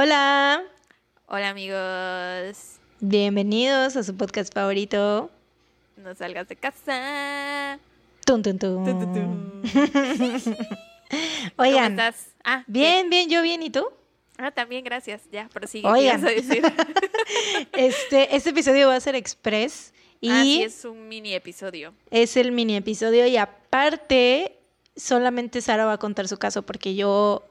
Hola, Hola amigos, bienvenidos a su podcast favorito. no salgas de casa. Tun, tun, tun. Tu, tu, tu. Oigan, ¿Cómo estás? Ah, bien, bien, yo bien, ¿y tú? Ah, también, gracias. Ya, prosigue. Oigan. ¿qué ibas a decir? Este, este episodio va a ser express y Ah, sí, es un mini episodio. es el mini episodio y aparte solamente Sara va a contar su caso porque yo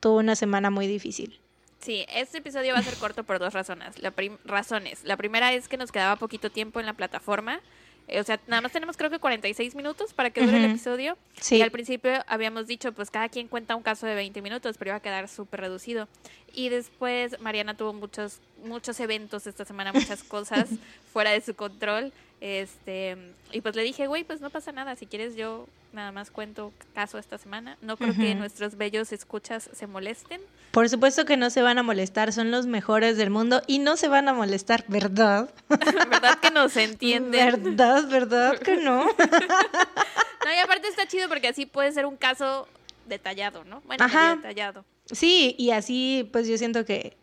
tuve una semana muy difícil. Sí, este episodio va a ser corto por dos razones. La prim- razones. La primera es que nos quedaba poquito tiempo en la plataforma. Eh, O sea, nada más tenemos creo que 46 minutos para que dure el episodio. Sí. Y al principio habíamos dicho, pues cada quien cuenta un caso de 20 minutos, pero iba a quedar súper reducido. Y después Mariana tuvo muchos, muchos eventos esta semana, muchas cosas fuera de su control. Este, y pues le dije, güey, pues no pasa nada, si quieres yo nada más cuento caso esta semana. No creo que Ujú. nuestros bellos escuchas se molesten. Por supuesto que no se van a molestar, son los mejores del mundo y no se van a molestar, ¿verdad? ¿Verdad que nos entienden? ¿Verdad? ¿Verdad que no? No, y aparte está chido porque así puede ser un caso detallado, ¿no? Bueno, Ajá. detallado. Sí, y así pues yo siento que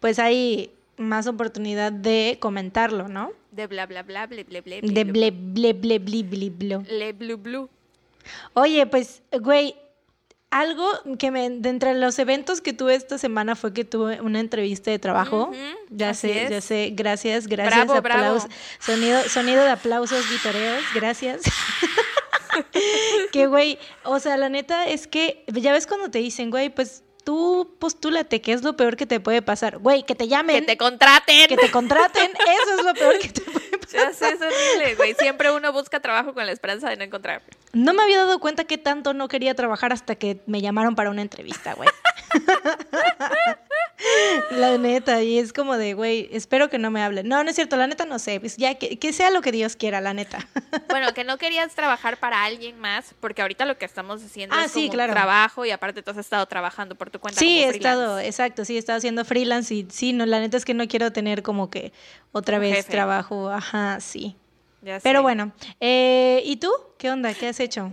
pues hay más oportunidad de comentarlo, ¿no? De bla bla bla, ble ble ble. De ble, ble, ble, bli, blo. Le blu blu. Oye, pues, güey, algo que me, de entre los eventos que tuve esta semana fue que tuve una entrevista de trabajo. Ya sé, ya sé, gracias, gracias. Bravo, bravo. aplaus- Sonido, sonido de aplausos vitoreos, gracias. que, güey, o sea, la neta es que, ya ves cuando te dicen, güey, pues tú postúlate, que es lo peor que te puede pasar. Güey, que te llamen, Que te contraten. que te contraten, eso es lo peor que te puede pasar. Ya sé, es horrible, güey. Siempre uno busca trabajo con la esperanza de no encontrar. No me había dado cuenta que tanto no quería trabajar hasta que me llamaron para una entrevista, güey. la neta, y es como de, güey, espero que no me hablen. No, no es cierto, la neta no sé, pues ya que, que sea lo que Dios quiera, la neta. Bueno, que no querías trabajar para alguien más, porque ahorita lo que estamos haciendo Ah, es sí, como claro. trabajo y aparte tú has estado trabajando por tu cuenta. sí, como he estado, exacto, sí, he estado haciendo freelance y sí, no, la neta es que no quiero tener como que otra Un vez jefe. trabajo, ajá, sí. Ya Pero sé. bueno, eh, ¿y tú? ¿Qué onda? ¿Qué has hecho?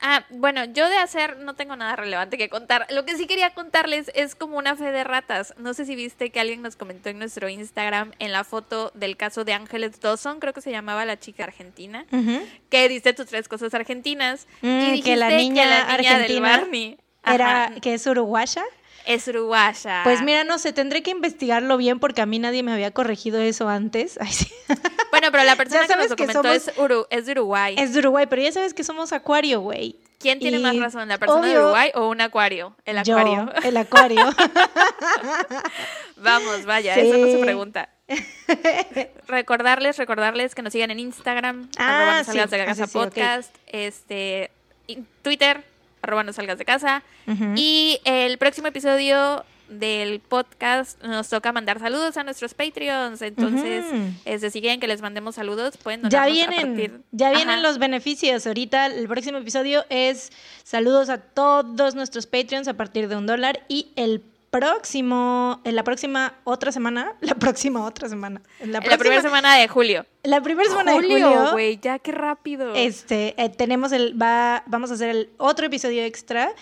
Ah, bueno, yo de hacer no tengo nada relevante que contar. Lo que sí quería contarles es como una fe de ratas. No sé si viste que alguien nos comentó en nuestro Instagram en la foto del caso de Ángeles Dawson, creo que se llamaba la chica argentina, que dice tus tres cosas argentinas. Mm, y que la niña del argentina Barney Era, ajá, que es uruguaya. Es uruguaya. Pues mira, no sé, tendré que investigarlo bien porque a mí nadie me había corregido eso antes. Ay, sí. Bueno, pero la persona que nos que comentó somos- es, Uru- es de Uruguay. Es de Uruguay, pero ya sabes que somos acuario, güey. ¿Quién tiene y más razón, la persona de Uruguay o un acuario? El Yo, acuario. el acuario. Vamos, vaya, Sí. eso no se pregunta. recordarles, recordarles que nos sigan en Instagram, Ah, sí. de Ah, casa sí, podcast, este, Twitter, arroba no salgas de casa. Y el próximo episodio del podcast nos toca mandar saludos a nuestros Patreons. Entonces, Ujú. este, si quieren que les mandemos saludos, pueden ya a vienen, partir- ya vienen Ajá. los beneficios. Ahorita el próximo episodio es saludos a todos nuestros Patreons a partir de un dólar y el próximo, en la próxima otra semana, la próxima otra semana, en la, En la primera próxima- semana de julio. la primera semana de julio, julio, güey, ya qué rápido. Este, eh, tenemos el, va, vamos a hacer el otro episodio extra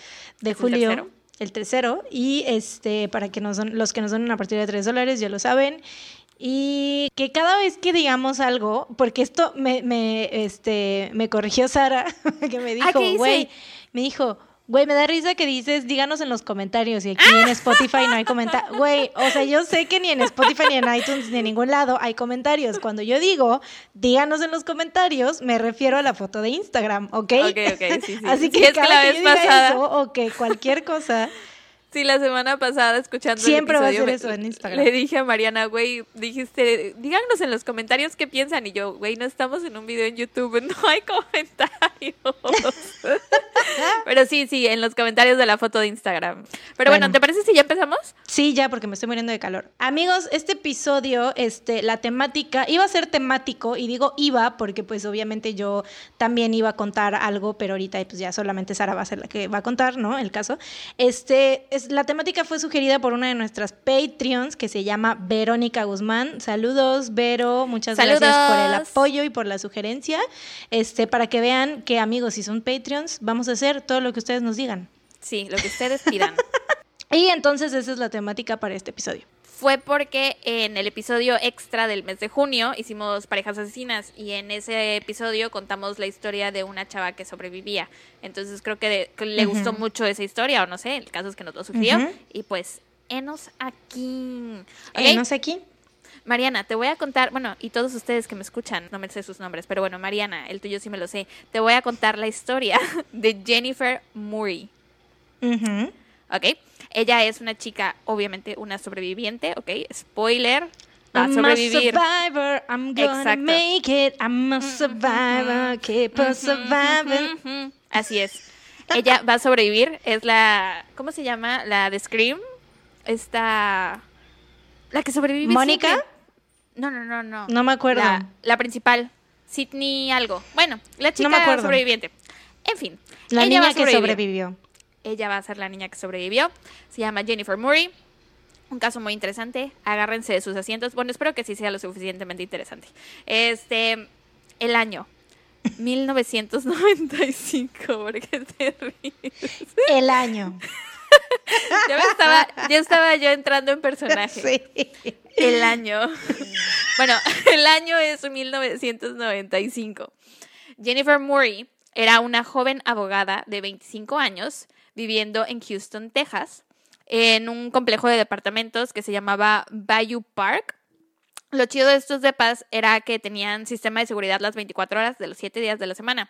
de ¿Es el julio, tercero? el tercero, y este, para que nos don- los que nos donen a partir de 3 dólares, ya lo saben. Y que cada vez que digamos algo, porque esto me, me, este, me corrigió Sara, que me Ah, ¿qué dijo, güey, me dijo, güey, me da risa que dices, díganos en los comentarios, y aquí en Spotify no hay comentarios. Güey, o sea, yo sé que ni en Spotify, ni en iTunes, ni en ningún lado hay comentarios. Cuando yo digo, díganos en los comentarios, me refiero a la foto de Instagram, ¿ok? Ok, ok, sí, sí. Así Sí, que es que cada la que vez yo diga pasada- eso, o que cualquier cosa, Sí, la semana pasada escuchando el Siempre va a ser eso en Instagram. Le dije a Mariana, güey, dijiste, díganos en los comentarios qué piensan. Y yo, güey, no estamos en un video en YouTube, no hay comentarios. Pero sí, sí, en los comentarios de la foto de Instagram. Pero bueno, Bueno. ¿te parece si ya empezamos? Sí, ya, porque me estoy muriendo de calor. Amigos, este episodio, este, la temática, iba a ser temático, y digo iba porque pues obviamente yo también iba a contar algo, pero ahorita pues ya solamente Sara va a ser la que va a contar, ¿no? El caso. Este, es, la temática fue sugerida por una de nuestras Patreons que se llama Verónica Guzmán. Saludos, Vero, muchas gracias por el Saludos. apoyo y por la sugerencia. Este, para que vean que amigos, si son Patreons, vamos a hacer todo lo que ustedes nos digan. Sí, lo que ustedes pidan. Y entonces esa es la temática para este episodio. Fue porque en el episodio extra del mes de junio hicimos parejas asesinas y en ese episodio contamos la historia de una chava que sobrevivía. Entonces creo que, de- que le gustó mucho esa historia o no sé, el caso es que nos lo sugirió. Y pues, enos aquí. Ok, no sé aquí. Mariana, te voy a contar, bueno, y todos ustedes que me escuchan, no me sé sus nombres, pero bueno, Mariana, el tuyo sí me lo sé. Te voy a contar la historia de Jennifer Murray. ¿ok? Ella es una chica, obviamente una sobreviviente, ¿ok? Spoiler, va a I'm sobrevivir. a survivor, I'm gonna Exacto. make it. I'm a survivor, keep on surviving. Así es. Ella va a sobrevivir, es la, ¿cómo se llama? La de Scream. Esta, la que sobrevive. ¿Mónica? No, no, no, no. No me acuerdo. La, la principal, Sydney algo. Bueno, la chica me acuerdo. sobreviviente. En fin. La ella va niña a que sobrevivió. Ella va a ser la niña que sobrevivió. Se llama Jennifer Murray. Un caso muy interesante. Agárrense de sus asientos. Bueno, espero que sí sea lo suficientemente interesante. Este, el año 1995. ¿Por qué te ríes? El año. Ya me estaba, ya estaba yo entrando en personaje. Sí. El año. Bueno, el año es 1995. Jennifer Murray era una joven abogada de 25 años viviendo en Houston, Texas, en un complejo de departamentos que se llamaba Bayou Park. Lo chido de estos depas era que tenían sistema de seguridad las 24 horas de los 7 días de la semana.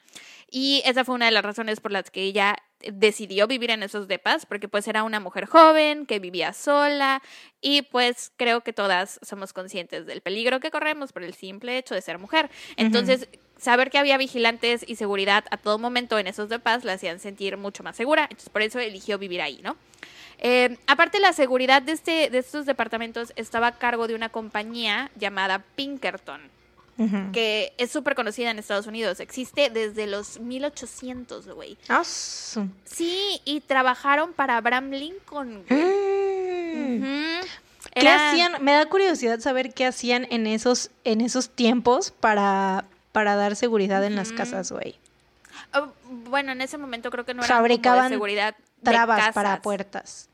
Y esa fue una de las razones por las que ella decidió vivir en esos depas, porque pues era una mujer joven que vivía sola y pues creo que todas somos conscientes del peligro que corremos por el simple hecho de ser mujer. Entonces, saber que había vigilantes y seguridad a todo momento en esos depas la hacían sentir mucho más segura. Entonces, por eso eligió vivir ahí, ¿no? Eh, aparte, la seguridad de, este, de estos departamentos estaba a cargo de una compañía llamada Pinkerton, Que es súper conocida en Estados Unidos. Existe desde los 1800, güey. Ah, su- Sí, y trabajaron para Abraham Lincoln. güey. Mm. ¿Qué hacían? Me da curiosidad saber qué hacían en esos, en esos tiempos para, para dar seguridad en las casas, güey. Oh, bueno, en ese momento creo que no era Fabricaban de seguridad de Trabas para puertas.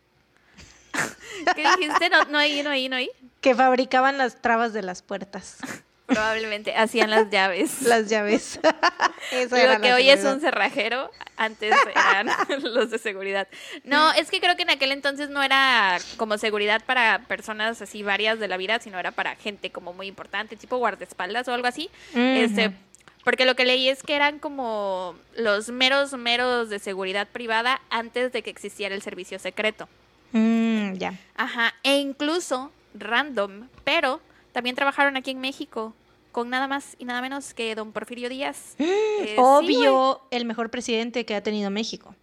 ¿Qué dijiste? No, no oí, no oí, no oí. Que fabricaban las trabas de las puertas. Probablemente hacían las llaves. Las llaves. Lo que hoy es un cerrajero, antes eran los de seguridad. No, es que creo que en aquel entonces no era como seguridad para personas así varias de la vida, sino era para gente como muy importante, tipo guardaespaldas o algo así. Este, porque lo que leí es que eran como los meros meros de seguridad privada antes de que existiera el servicio secreto. Mm, ya. Ajá, e incluso random, pero también trabajaron aquí en México con nada más y nada menos que don Porfirio Díaz. Eh, sí. Obvio, el mejor presidente que ha tenido México.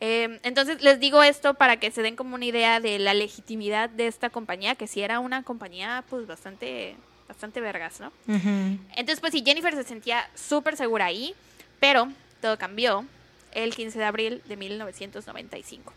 Eh, entonces les digo esto para que se den como una idea de la legitimidad de esta compañía, que sí era una compañía pues bastante, bastante vergas, ¿no? Entonces pues sí, Jennifer se sentía súper segura ahí, pero todo cambió el 15 de abril de 1995.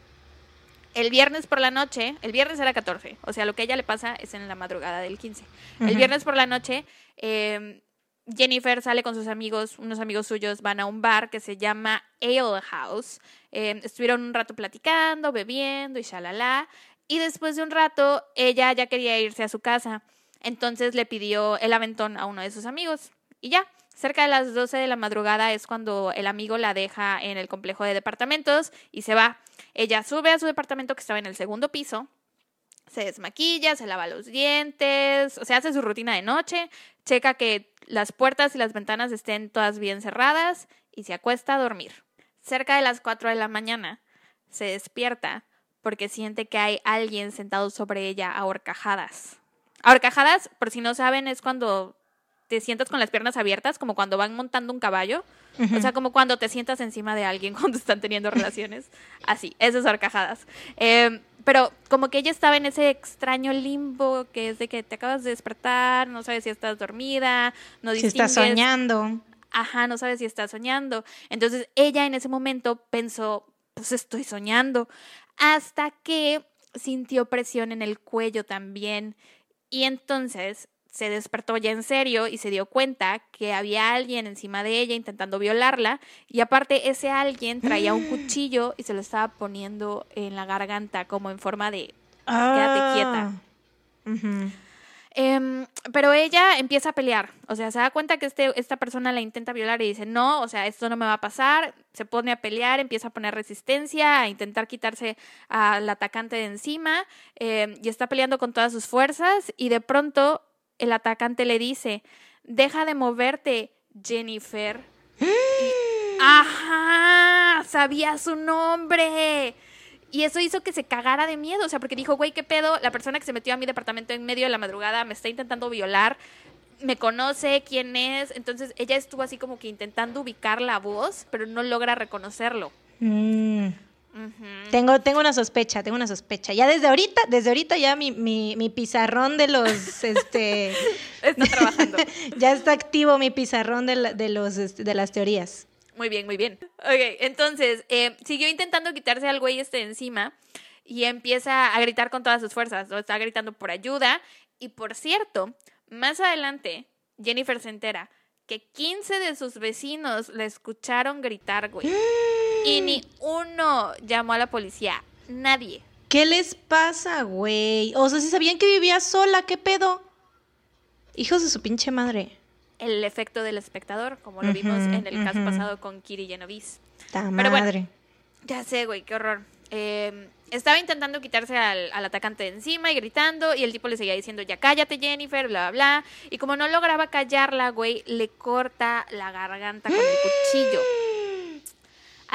El viernes por la noche, el viernes era 14, o sea, lo que a ella le pasa es en la madrugada del 15. El viernes por la noche, eh, Jennifer sale con sus amigos, unos amigos suyos van a un bar que se llama Ale House. Eh, estuvieron un rato platicando, bebiendo y shalala. Y después de un rato, ella ya quería irse a su casa. Entonces le pidió el aventón a uno de sus amigos. Y ya, cerca de las 12 de la madrugada es cuando el amigo la deja en el complejo de departamentos y se va. Ella sube a su departamento que estaba en el segundo piso se desmaquilla, se lava los dientes, o sea, hace su rutina de noche, checa que las puertas y las ventanas estén todas bien cerradas y se acuesta a dormir. Cerca de las 4 de la mañana se despierta porque siente que hay alguien sentado sobre ella a horcajadas. A horcajadas, por si no saben, es cuando te sientas con las piernas abiertas, como cuando van montando un caballo. O sea, como cuando te sientas encima de alguien cuando están teniendo relaciones. Así, esas horcajadas. Eh, pero como que ella estaba en ese extraño limbo que es de que te acabas de despertar, no sabes si estás dormida, no si estás distingues- soñando. Ajá, no sabes si estás soñando. Entonces ella en ese momento pensó, pues estoy soñando. Hasta que sintió presión en el cuello también. Y entonces se despertó ya en serio y se dio cuenta que había alguien encima de ella intentando violarla y aparte ese alguien traía un cuchillo y se lo estaba poniendo en la garganta como en forma de quédate quieta. Ujú. Em, pero ella empieza a pelear, o sea, se da cuenta que este, esta persona la intenta violar y dice, no, o sea, esto no me va a pasar, se pone a pelear, empieza a poner resistencia, a intentar quitarse al atacante de encima em, y está peleando con todas sus fuerzas y de pronto el atacante le dice, deja de moverte, Jennifer. Y- Ajá, sabía su nombre. Y eso hizo que se cagara de miedo, o sea, porque dijo, güey, ¿qué pedo? La persona que se metió a mi departamento en medio de la madrugada me está intentando violar, me conoce quién es. Entonces ella estuvo así como que intentando ubicar la voz, pero no logra reconocerlo. Mm. Tengo, tengo una sospecha, tengo una sospecha. Ya desde ahorita, desde ahorita ya mi, mi, mi pizarrón de los, este, Está trabajando. ya está activo mi pizarrón de, la- de los, este, de las teorías. Muy bien, muy bien. Ok, entonces eh, siguió intentando quitarse al güey este de encima y empieza a gritar con todas sus fuerzas. ¿no? Está gritando por ayuda. Y por cierto, más adelante, Jennifer se entera que 15 de sus vecinos le escucharon gritar, güey. Y ni uno llamó a la policía. Nadie. ¿Qué les pasa, güey? O sea, si sabían que vivía sola, ¿qué pedo? Hijos de su pinche madre. El efecto del espectador, como lo vimos en el caso pasado con Kiri Genovese. Ta Pero bueno. madre. Ya sé, güey, qué horror. Eh, estaba intentando quitarse al, al atacante de encima y gritando, y el tipo le seguía diciendo, ya cállate, Jennifer, bla, bla, bla. Y como no lograba callarla, güey, le corta la garganta con el cuchillo.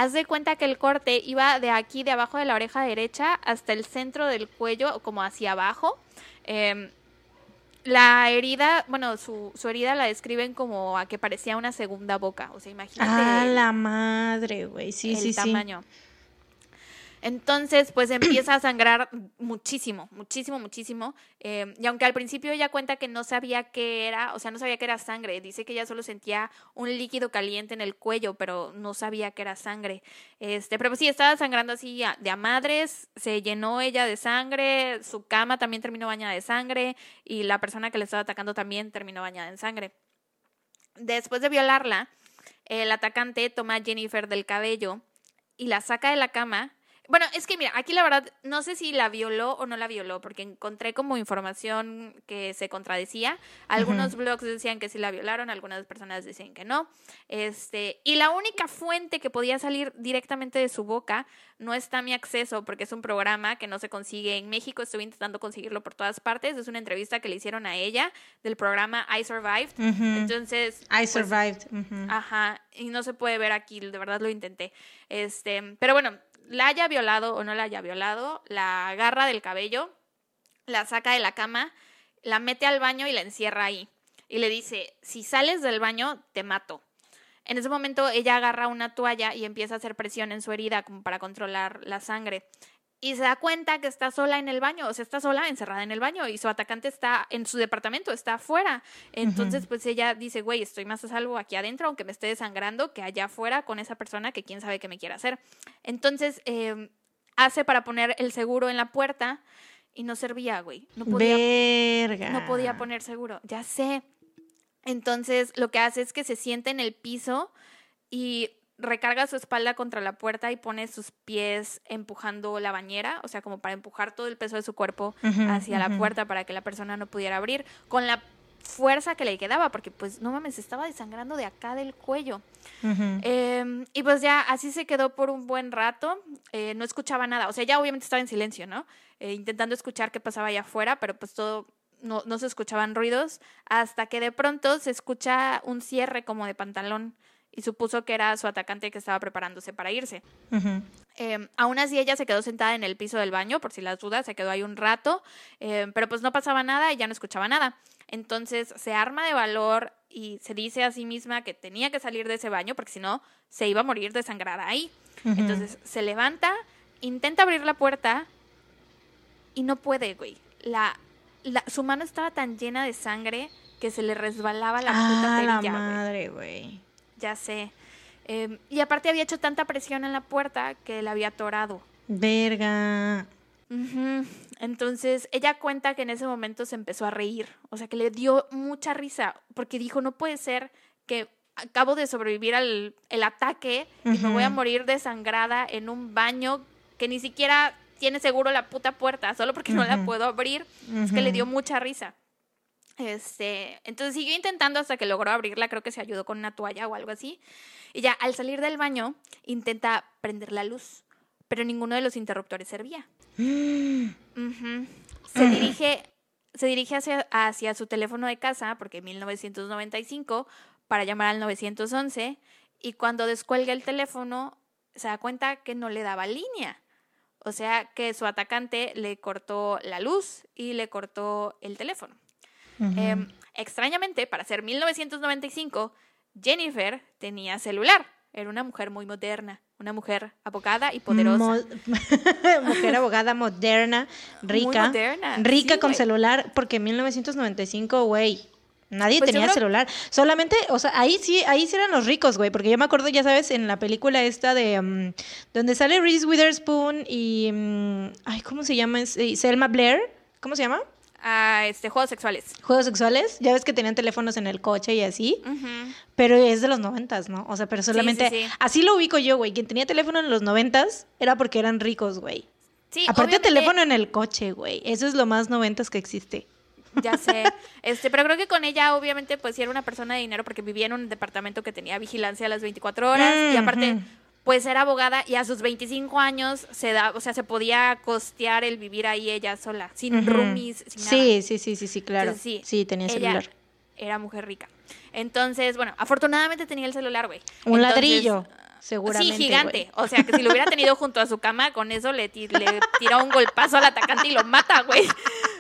Haz de cuenta que el corte iba de aquí, de abajo de la oreja derecha, hasta el centro del cuello, como hacia abajo. Eh, la herida, bueno, su, su herida la describen como a que parecía una segunda boca. O sea, imagínate. A el- la madre, güey. Sí, el sí, sí. Entonces, pues empieza a sangrar muchísimo, muchísimo, muchísimo. Eh, y aunque al principio ella cuenta que no sabía qué era, o sea, no sabía que era sangre, dice que ella solo sentía un líquido caliente en el cuello, pero no sabía que era sangre. Este, pero pues sí, estaba sangrando así de a madres, se llenó ella de sangre, su cama también terminó bañada de sangre y la persona que le estaba atacando también terminó bañada en sangre. Después de violarla, el atacante toma a Jennifer del cabello y la saca de la cama. Bueno, es que mira, aquí la verdad no sé si la violó o no la violó, porque encontré como información que se contradecía. Algunos blogs decían que sí la violaron, algunas personas decían que no. Este, y la única fuente que podía salir directamente de su boca no está a mi acceso, porque es un programa que no se consigue en México. Estuve intentando conseguirlo por todas partes. Es una entrevista que le hicieron a ella del programa I Survived. Entonces, I pues, survived. ujú. Ajá, y no se puede ver aquí, de verdad lo intenté. Este, pero bueno, la haya violado o no la haya violado, la agarra del cabello, la saca de la cama, la mete al baño y la encierra ahí. Y le dice, si sales del baño, te mato. En ese momento ella agarra una toalla y empieza a hacer presión en su herida como para controlar la sangre. Y se da cuenta que está sola en el baño, o sea, está sola encerrada en el baño y su atacante está en su departamento, está afuera. Entonces, pues ella dice, güey, estoy más a salvo aquí adentro, aunque me esté desangrando, que allá afuera con esa persona que quién sabe qué me quiere hacer. Entonces, eh, hace para poner el seguro en la puerta y no servía, güey. No podía Verga. no podía poner seguro, ya sé. Entonces lo que hace es que se sienta en el piso y recarga su espalda contra la puerta y pone sus pies empujando la bañera, o sea, como para empujar todo el peso de su cuerpo hacia la puerta para que la persona no pudiera abrir, con la fuerza que le quedaba, porque pues no mames, estaba desangrando de acá del cuello. Eh, y pues ya así se quedó por un buen rato, eh, no escuchaba nada, o sea, ya obviamente estaba en silencio, ¿no? Eh, intentando escuchar qué pasaba allá afuera, pero pues todo, no, no se escuchaban ruidos, hasta que de pronto se escucha un cierre como de pantalón y supuso que era su atacante que estaba preparándose para irse. Eh, aún así ella se quedó sentada en el piso del baño, por si las dudas, se quedó ahí un rato, eh, pero pues no pasaba nada y ya no escuchaba nada. Entonces se arma de valor y se dice a sí misma que tenía que salir de ese baño porque si no se iba a morir desangrada ahí. Entonces se levanta, intenta abrir la puerta y no puede, güey. La, la- su mano estaba tan llena de sangre que se le resbalaba la puta Ah, la perilla, güey. madre, güey. Ya sé. Eh, y aparte había hecho tanta presión en la puerta que la había atorado. Verga. Entonces, ella cuenta que en ese momento se empezó a reír, o sea, que le dio mucha risa, porque dijo, no puede ser que acabo de sobrevivir al el ataque y me voy a morir desangrada en un baño que ni siquiera tiene seguro la puta puerta, solo porque no la puedo abrir. Es que le dio mucha risa. Este, entonces siguió intentando hasta que logró abrirla, creo que se ayudó con una toalla o algo así. Y ya al salir del baño intenta prender la luz, pero ninguno de los interruptores servía. Se dirige, se dirige hacia, hacia su teléfono de casa, porque en 1995, para llamar al 911, y cuando descuelga el teléfono, se da cuenta que no le daba línea. O sea que su atacante le cortó la luz y le cortó el teléfono. Em, extrañamente, para ser 1995, Jennifer tenía celular. Era una mujer muy moderna, una mujer abogada y poderosa. Mo- Mujer abogada moderna, Muy rica. moderna, Rica sí, con celular, porque en 1995, güey. Nadie Pues tenía celular. Solamente, o sea, ahí sí, ahí sí eran los ricos, güey. Porque yo me acuerdo, ya sabes, en la película esta de mm, donde sale Reese Witherspoon y mm, ay, ¿cómo se llama? Eh, Selma Blair. ¿Cómo se llama? A este, juegos sexuales. Juegos sexuales. Ya ves que tenían teléfonos en el coche y así. Pero es de los noventas, ¿no? O sea, pero solamente. sí. Así lo ubico yo, güey. Quien tenía teléfono en los noventas era porque eran ricos, güey. Sí, Aparte teléfono en el coche, güey. Eso es lo más noventas que existe. Ya sé. Este, pero creo que con ella, obviamente, pues sí era una persona de dinero porque vivía en un departamento que tenía vigilancia a las 24 horas. Y aparte. Pues era abogada y a sus 25 años se da, o sea, se podía costear el vivir ahí ella sola, sin roomies, sin nada. Sí, sí, sí, sí, sí, claro. Entonces, sí, tenía ella celular. Era mujer rica. Entonces, bueno, afortunadamente tenía el celular, güey. Un Entonces, ladrillo, seguramente. Sí, gigante. O sea, que si lo hubiera tenido junto a su cama, con eso le, le tira un golpazo al atacante y lo mata, güey.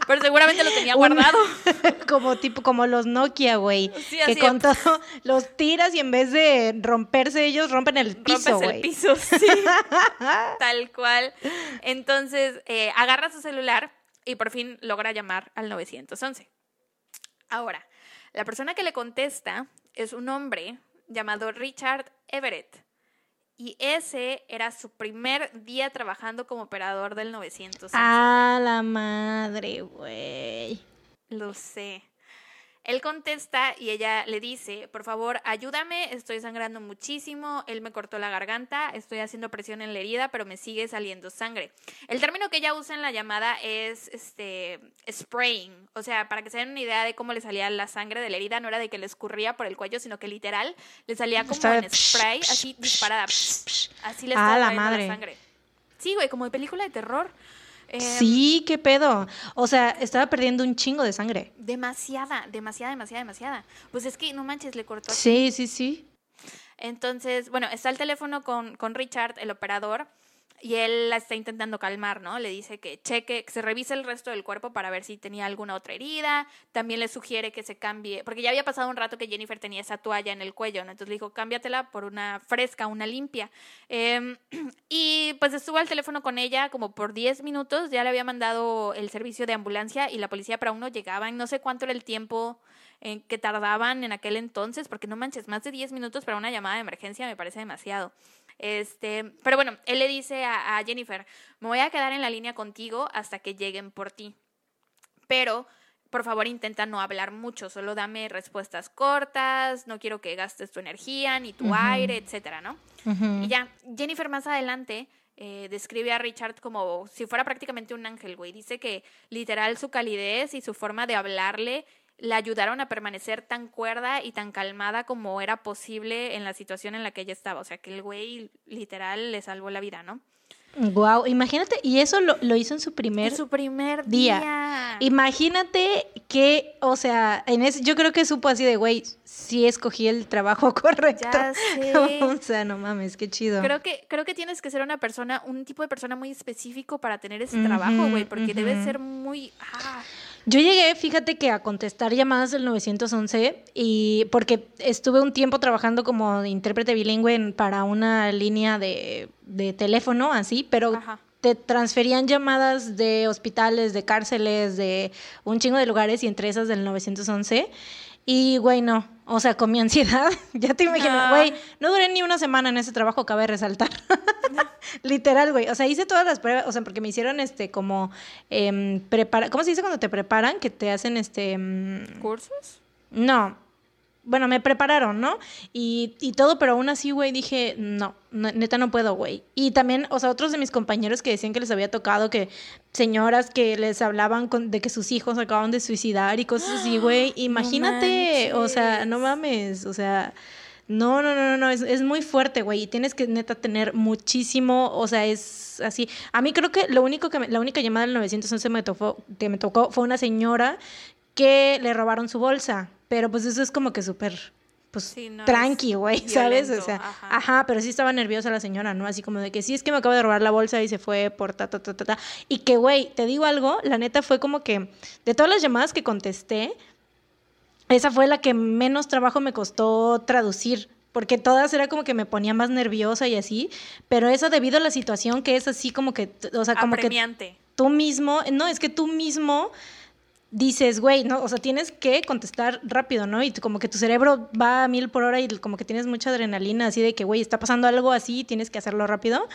Pero seguramente lo tenía Un- guardado. como tipo, como los Nokia, güey. Sí, que con todo los tiras y en vez de romperse ellos, rompen el piso, Rompes el piso, sí. Tal cual. Entonces, eh, agarra su celular y por fin logra llamar al 911. Ahora, la persona que le contesta es un hombre llamado Richard Everett. Y ese era su primer día trabajando como operador del 911. A la madre, güey. Lo sé. Él contesta y ella le dice, por favor, ayúdame, estoy sangrando muchísimo, él me cortó la garganta, estoy haciendo presión en la herida, pero me sigue saliendo sangre. El término que ella usa en la llamada es este spraying, o sea, para que se den una idea de cómo le salía la sangre de la herida, no era de que le escurría por el cuello, sino que literal le salía como Estaba en spray, así disparada. Así le estaba la saliendo madre. sangre. Sí, güey, como de película de terror. Em, Sí, qué pedo. O sea, estaba perdiendo un chingo de sangre. Demasiada, demasiada, demasiada, demasiada. Pues es que no manches, le cortó. Sí, sí, sí. Entonces, bueno, está el teléfono con, con Richard, el operador, y él la está intentando calmar, ¿no? Le dice que cheque, que se revise el resto del cuerpo para ver si tenía alguna otra herida. También le sugiere que se cambie, porque ya había pasado un rato que Jennifer tenía esa toalla en el cuello, ¿no? Entonces le dijo, cámbiatela por una fresca, una limpia. Em, y pues estuvo al teléfono con ella como por 10 minutos, ya le había mandado el servicio de ambulancia y la policía para aún no llegaban. No sé cuánto era el tiempo en que tardaban en aquel entonces, porque no manches, más de 10 minutos para una llamada de emergencia me parece demasiado. Este, pero bueno, él le dice a, a Jennifer, me voy a quedar en la línea contigo hasta que lleguen por ti. Pero, por favor, intenta no hablar mucho, solo dame respuestas cortas, no quiero que gastes tu energía ni tu aire, etcétera, ¿no? Y ya, Jennifer más adelante eh, describe a Richard como si fuera prácticamente un ángel, güey. Dice que literal su calidez y su forma de hablarle le ayudaron a permanecer tan cuerda y tan calmada como era posible en la situación en la que ella estaba. O sea, que el güey literal le salvó la vida, ¿no? Wow, imagínate, y eso lo, lo hizo en su primer En su primer día. día. Imagínate que, o sea, en ese, yo creo que supo así de, güey, sí escogí el trabajo correcto. Ya sé. o sea, no mames, qué chido. Creo que, creo que tienes que ser una persona, un tipo de persona muy específico para tener ese trabajo, güey, porque debe ser muy... ah, Yo llegué, fíjate que a contestar llamadas del 911 y porque estuve un tiempo trabajando como intérprete bilingüe para una línea de, de teléfono, así, pero Ajá. te transferían llamadas de hospitales, de cárceles, de un chingo de lugares y entre esas del 911. Y, güey, no. O sea, con mi ansiedad, ya te imagino, güey, no. duré ni una semana en ese trabajo, cabe resaltar. Literal, güey. O sea, hice todas las pruebas, o sea, porque me hicieron este como eh, prepara ¿cómo se dice cuando te preparan? Que te hacen este em, ¿Cursos? No, bueno, me prepararon, ¿no? Y, y todo, pero aún así, güey, dije, no, neta no puedo, güey. Y también, o sea, otros de mis compañeros que decían que les había tocado, que señoras que les hablaban de que sus hijos acaban de suicidar y cosas así, güey. Imagínate, o sea, no mames, o sea... No, no, no, no, es, es muy fuerte, güey, y tienes que neta tener muchísimo, o sea, es así. A mí creo que lo único que la única llamada del 911 me tocó, que me tocó fue una señora que le robaron su bolsa. Pero pues eso es como que súper, pues tranqui, güey, ¿sabes? O sea, ajá. pero sí estaba nerviosa la señora, ¿no? Así como de que sí, es que me acabo de robar la bolsa y se fue por ta, ta, ta, ta, ta. Y que, güey, te digo algo, la neta fue como que de todas las llamadas que contesté, esa fue la que menos trabajo me costó traducir. Porque todas era como que me ponía más nerviosa y así, pero eso debido a la situación que es así como que, o sea, como que tú mismo, no, es que tú mismo dices, güey, no, o sea, tienes que contestar rápido, ¿no? Y como que tu cerebro va a mil por hora y como que tienes mucha adrenalina, así de que, güey, está pasando algo así, tienes que hacerlo rápido.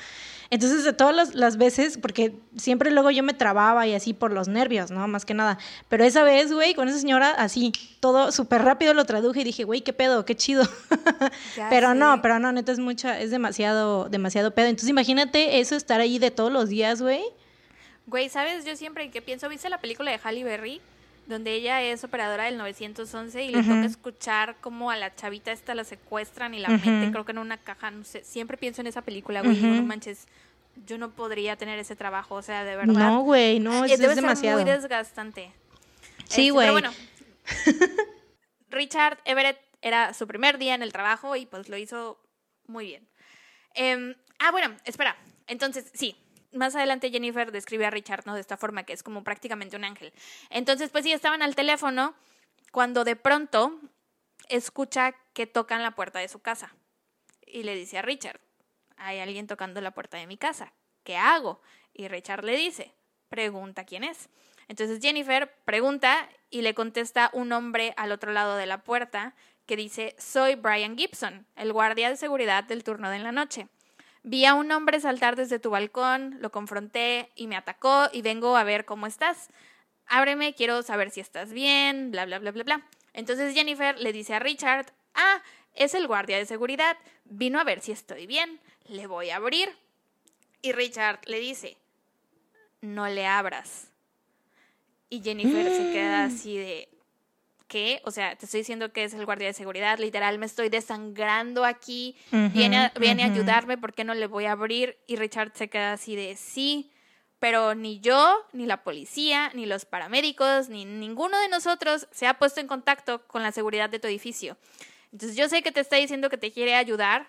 Entonces, de todas las, veces, porque siempre luego yo me trababa y así por los nervios, ¿no? Más que nada. Pero esa vez, güey, con esa señora, así, todo súper rápido lo traduje y dije, güey, qué pedo, qué chido. pero no, pero no, neta, es mucha, es demasiado, demasiado pedo. Entonces, imagínate eso, estar ahí de todos los días, güey. Güey, ¿sabes? Yo siempre que pienso, ¿viste la película de Halle Berry? Donde ella es operadora del 911 y le toca escuchar cómo a la chavita esta la secuestran y la meten, creo que en una caja, no sé. Siempre pienso en esa película, güey, no manches. Yo no podría tener ese trabajo, o sea, de verdad. No, güey, no, es, debe demasiado. Ser muy desgastante. Sí, este, güey. pero bueno. Richard Everett era su primer día en el trabajo y pues lo hizo muy bien. Em, ah, bueno, espera. Entonces, sí, más adelante Jennifer describe a Richard, ¿no? De esta forma, que es como prácticamente un ángel. Entonces, pues sí, estaban al teléfono cuando de pronto escucha que tocan la puerta de su casa. Y le dice a Richard, hay alguien tocando la puerta de mi casa. ¿Qué hago? Y Richard le dice, pregunta quién es. Entonces Jennifer pregunta y le contesta un hombre al otro lado de la puerta que dice, soy Brian Gibson, el guardia de seguridad del turno de la noche. Vi a un hombre saltar desde tu balcón, lo confronté y me atacó y vengo a ver cómo estás. Ábreme, quiero saber si estás bien, bla, bla, bla, bla, bla. Entonces Jennifer le dice a Richard, ah, es el guardia de seguridad, vino a ver si estoy bien, le voy a abrir. Y Richard le dice, no le abras. Y Jennifer se queda así de, ¿qué? O sea, te estoy diciendo que es el guardia de seguridad, literal, me estoy desangrando aquí, viene, a, viene a ayudarme, ¿por qué no le voy a abrir? Y Richard se queda así de, sí, pero ni yo, ni la policía, ni los paramédicos, ni ninguno de nosotros se ha puesto en contacto con la seguridad de tu edificio. Entonces yo sé que te está diciendo que te quiere ayudar,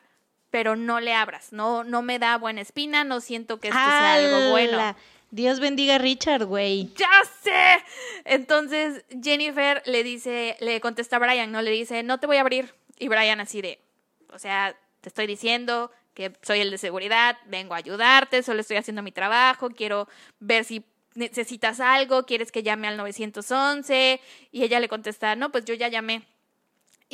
pero no le abras, no, no me da buena espina, no siento que esto sea algo bueno. Dios bendiga a Richard, güey. ¡Ya sé! Entonces Jennifer le dice, le contesta a Brian, ¿no? Le dice, no te voy a abrir. Y Brian así de, o sea, te estoy diciendo que soy el de seguridad, vengo a ayudarte, solo estoy haciendo mi trabajo, quiero ver si necesitas algo, quieres que llame al 911. Y ella le contesta, no, pues yo ya llamé.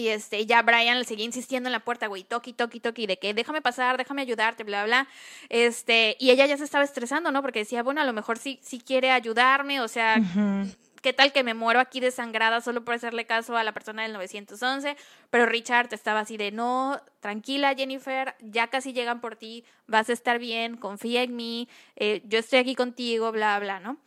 Y este, ya Brian le seguía insistiendo en la puerta, güey, toqui, toqui, toqui, de que déjame pasar, déjame ayudarte, bla, bla. Este, y ella ya se estaba estresando, ¿no? Porque decía, bueno, a lo mejor sí, sí quiere ayudarme, o sea, ¿qué tal que me muero aquí desangrada solo por hacerle caso a la persona del 911? Pero Richard estaba así de, no, tranquila, Jennifer, ya casi llegan por ti, vas a estar bien, confía en mí, eh, yo estoy aquí contigo, bla, bla, ¿no?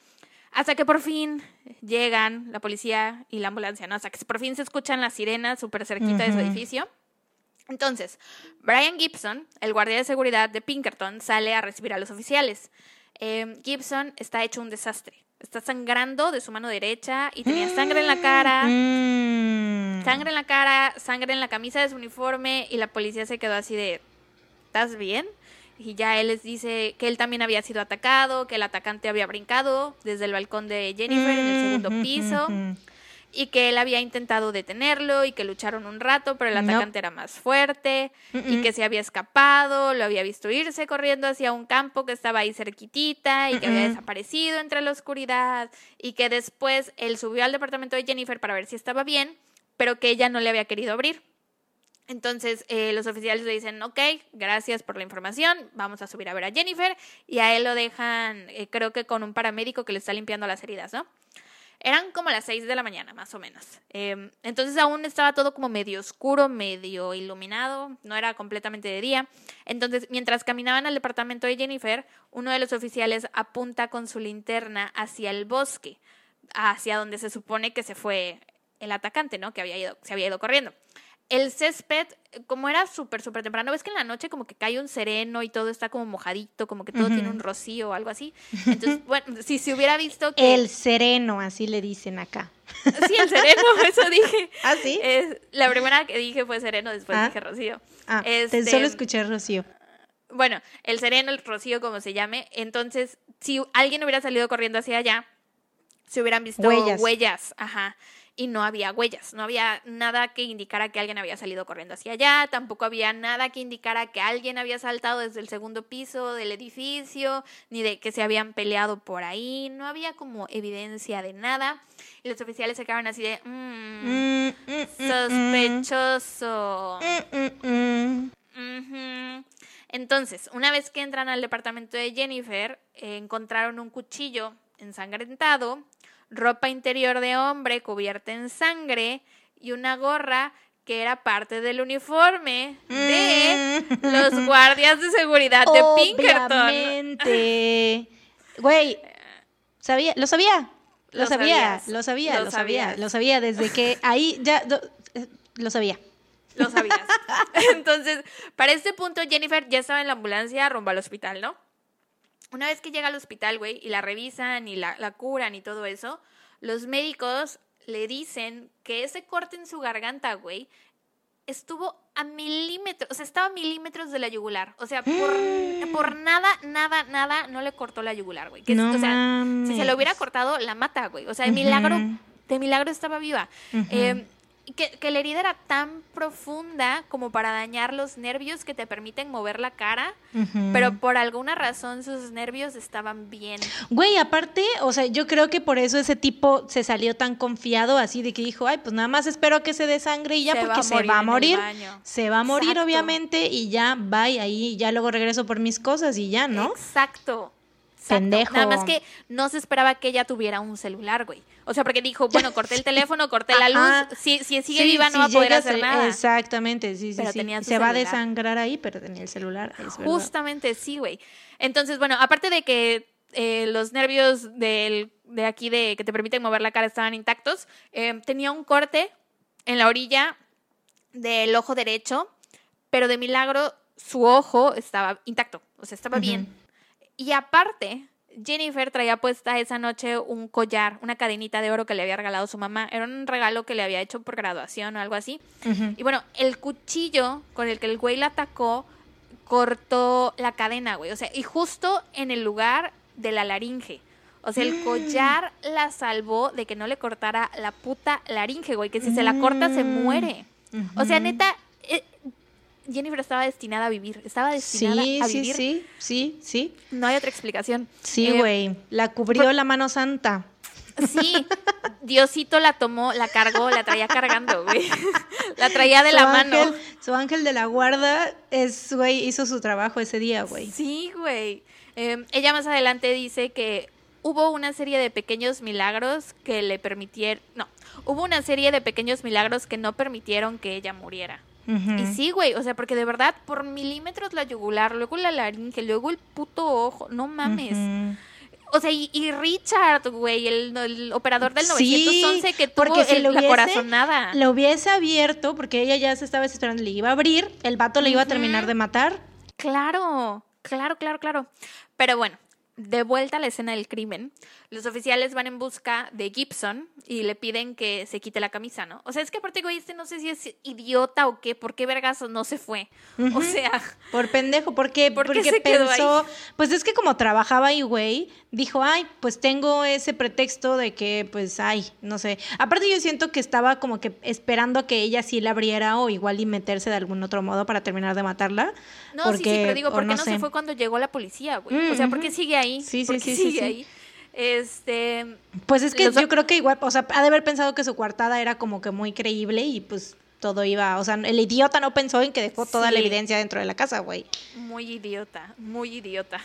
Hasta que por fin llegan la policía y la ambulancia, ¿no? Hasta que por fin se escuchan las sirenas súper cerquita de su edificio. Entonces, Brian Gibson, el guardia de seguridad de Pinkerton, sale a recibir a los oficiales. Em, Gibson está hecho un desastre. Está sangrando de su mano derecha y tenía sangre en la cara. Mm. Sangre en la cara, sangre en la camisa de su uniforme y la policía se quedó así de, ¿estás bien? Y ya él les dice que él también había sido atacado, que el atacante había brincado desde el balcón de Jennifer en el segundo piso y que él había intentado detenerlo y que lucharon un rato, pero el atacante era más fuerte y que se había escapado, lo había visto irse corriendo hacia un campo que estaba ahí cerquitita y que había desaparecido entre la oscuridad y que después él subió al departamento de Jennifer para ver si estaba bien pero que ella no le había querido abrir. Entonces eh, los oficiales le dicen, ok, gracias por la información, vamos a subir a ver a Jennifer y a él lo dejan, eh, creo que con un paramédico que le está limpiando las heridas, ¿no? Eran como las 6 de la mañana, más o menos. Em, entonces aún estaba todo como medio oscuro, medio iluminado, no era completamente de día. Entonces, mientras caminaban al departamento de Jennifer, uno de los oficiales apunta con su linterna hacia el bosque, hacia donde se supone que se fue el atacante, ¿no? Que había ido, se había ido corriendo el césped, como era súper, súper temprano, ves que en la noche como que cae un sereno y todo está como mojadito, como que todo tiene un rocío o algo así. Entonces, bueno, si se hubiera visto que... El sereno, así le dicen acá. Sí, el sereno, eso dije. ¿Ah, sí? la primera que dije fue sereno, después ah. dije rocío. Ah, este, solo escuché rocío. Bueno, el sereno, el rocío, como se llame. Entonces, si alguien hubiera salido corriendo hacia allá, se hubieran visto huellas. huellas ajá y no había huellas, no había nada que indicara que alguien había salido corriendo hacia allá, tampoco había nada que indicara que alguien había saltado desde el segundo piso del edificio, ni de que se habían peleado por ahí, no había como evidencia de nada. Y los oficiales se quedaban así de, mmm, sospechoso. Entonces, una vez que entran al departamento de Jennifer, encontraron un cuchillo ensangrentado ropa interior de hombre cubierta en sangre y una gorra que era parte del uniforme de mm. los guardias de seguridad de Pinkerton. Güey, sabía, lo sabía. Lo, sabía, lo sabía, lo, sabía, lo sabía desde que ahí ya lo sabía. Lo sabías. Entonces, para este punto Jennifer ya estaba en la ambulancia rumbo al hospital, ¿no? Una vez que llega al hospital, güey, y la revisan y la, curan y todo eso, los médicos le dicen que ese corte en su garganta, güey, estuvo a milímetros, o sea, estaba a milímetros de la yugular. O sea, por, por nada, nada, nada, no le cortó la yugular, güey. o sea, si se lo hubiera cortado, la mata, güey. O sea, de milagro, de milagro estaba viva que, que, la herida era tan profunda como para dañar los nervios que te permiten mover la cara, pero por alguna razón sus nervios estaban bien. Güey, aparte, o sea, yo creo que por eso ese tipo se salió tan confiado, así de que dijo, ay, pues nada más espero que se dé sangre y ya, porque se va a morir. Se va a morir, obviamente, y ya, bye, ahí ya luego regreso por mis cosas y ya, ¿no? Exacto. Pendejo. Nada más que no se esperaba que ella tuviera un celular, güey. O sea, porque dijo, bueno, corté el teléfono, corté la luz. Si, si sigue viva no va a poder hacer nada. Exactamente, sí, sí, sí. se va a desangrar ahí, pero tenía el celular. Justamente, sí, güey. Entonces, bueno, aparte de que eh, los nervios del, de aquí de que te permiten mover la cara estaban intactos, eh, tenía un corte en la orilla del ojo derecho, pero de milagro su ojo estaba intacto, o sea, estaba bien. Y aparte, Jennifer traía puesta esa noche un collar, una cadenita de oro que le había regalado su mamá. Era un regalo que le había hecho por graduación o algo así. Y bueno, el cuchillo con el que el güey la atacó cortó la cadena, güey. O sea, y justo en el lugar de la laringe. O sea, el collar la salvó de que no le cortara la puta laringe, güey. Que si se la corta se muere. O sea, neta, Jennifer estaba destinada a vivir. Estaba destinada a vivir. Sí, sí, sí, sí. No hay otra explicación. Sí, eh, güey. la cubrió la mano santa. Sí, Diosito la tomó, la cargó, la traía cargando, güey. La traía de la mano. Su ángel de la guarda es, güey, hizo su trabajo ese día, güey. Sí, güey. Em, ella más adelante dice que hubo una serie de pequeños milagros que le permitieron, no, hubo una serie de pequeños milagros que no permitieron que ella muriera. Y sí, güey, o sea, porque de verdad, por milímetros la yugular, luego la laringe, luego el puto ojo, no mames. O sea, y, Richard, güey, el, operador del 911 que tuvo porque si el, la corazonada. Lo hubiese abierto, porque ella ya se estaba esperando, le iba a abrir, el vato le iba a terminar de matar. Claro, claro, claro, claro. Pero bueno, de vuelta a la escena del crimen, los oficiales van en busca de Gibson y le piden que se quite la camisa, ¿no? O sea, es que aparte, güey, este no sé si es idiota o qué, ¿por qué vergas no se fue? O sea... Por pendejo, ¿por qué? porque se pensó... Pues es que como trabajaba ahí, güey, dijo, ay, pues tengo ese pretexto de que, pues, ay, no sé. Aparte yo siento que estaba como que esperando que ella sí la abriera o igual y meterse de algún otro modo para terminar de matarla. No, sí, sí, pero digo, ¿por qué no, se fue cuando llegó la policía, güey? o sea, ¿por qué sigue ahí? Sí, sí, sí, sigue sí, ahí? Este. Pues es que Los- yo creo que igual, o sea, ha de haber pensado que su coartada era como que muy creíble y pues todo iba, o sea, el idiota no pensó en que dejó toda la Sí. evidencia dentro de la casa, güey. Muy idiota, muy idiota.